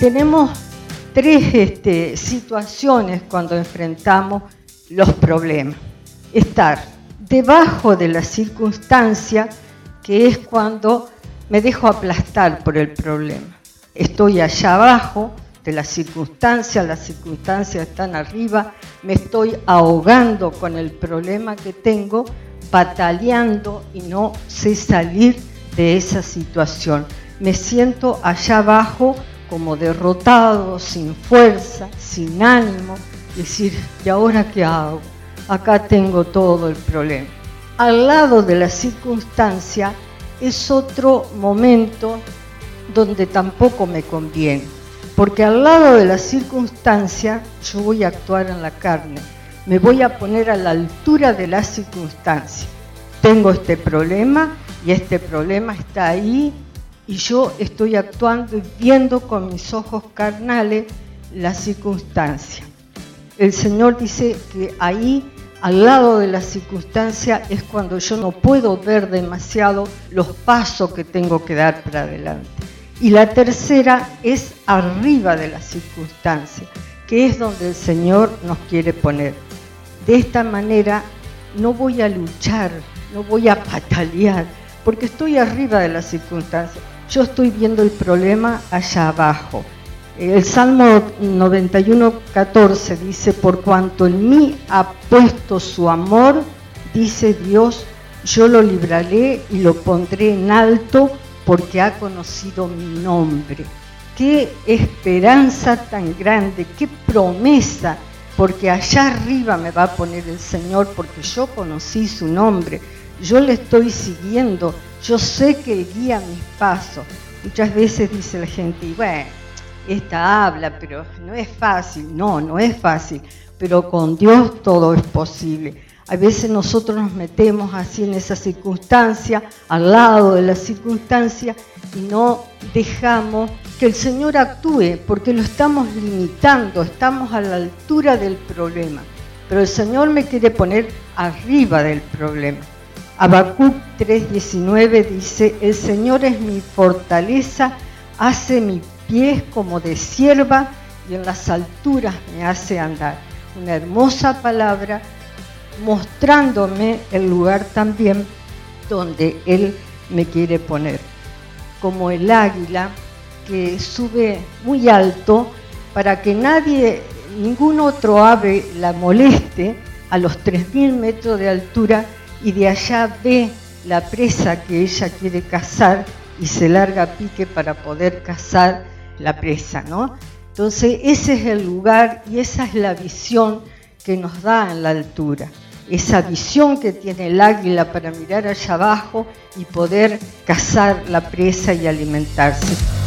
tenemos tres este, situaciones cuando enfrentamos los problemas. Estar debajo de la circunstancia, que es cuando me dejo aplastar por el problema. Estoy allá abajo de la circunstancia, las circunstancias están arriba, me estoy ahogando con el problema que tengo, bataleando y no sé salir de esa situación. Me siento allá abajo como derrotado, sin fuerza, sin ánimo, decir, ¿y ahora qué hago? Acá tengo todo el problema. Al lado de la circunstancia es otro momento donde tampoco me conviene, porque al lado de la circunstancia yo voy a actuar en la carne, me voy a poner a la altura de la circunstancia. Tengo este problema y este problema está ahí y yo estoy actuando y viendo con mis ojos carnales la circunstancia. El Señor dice que ahí, al lado de la circunstancia, es cuando yo no puedo ver demasiado los pasos que tengo que dar para adelante. Y la tercera es arriba de la circunstancia, que es donde el Señor nos quiere poner. De esta manera no voy a luchar, no voy a patalear, porque estoy arriba de la circunstancia yo estoy viendo el problema allá abajo. El Salmo 91, 14 dice, por cuanto en mí ha puesto su amor, dice Dios, yo lo libraré y lo pondré en alto porque ha conocido mi nombre. Qué esperanza tan grande, qué promesa, porque allá arriba me va a poner el Señor porque yo conocí su nombre, yo le estoy siguiendo, yo sé que guía mis pasos. Muchas veces dice la gente, bueno, esta habla, pero no es fácil. No, no es fácil, pero con Dios todo es posible. A veces nosotros nos metemos así en esa circunstancia, al lado de la circunstancia, y no dejamos que el Señor actúe, porque lo estamos limitando, estamos a la altura del problema. Pero el Señor me quiere poner arriba del problema. Habacuc 3:19 dice, el Señor es mi fortaleza, hace mis pies como de sierva y en las alturas me hace andar. Una hermosa palabra mostrándome el lugar también donde Él me quiere poner. Como el águila que sube muy alto para que nadie, ningún otro ave la moleste a los 3.000 metros de altura y de allá ve la presa que ella quiere cazar y se larga a pique para poder cazar la presa, ¿no? Entonces ese es el lugar y esa es la visión que nos da en la altura. Esa visión que tiene el águila para mirar allá abajo y poder cazar la presa y alimentarse.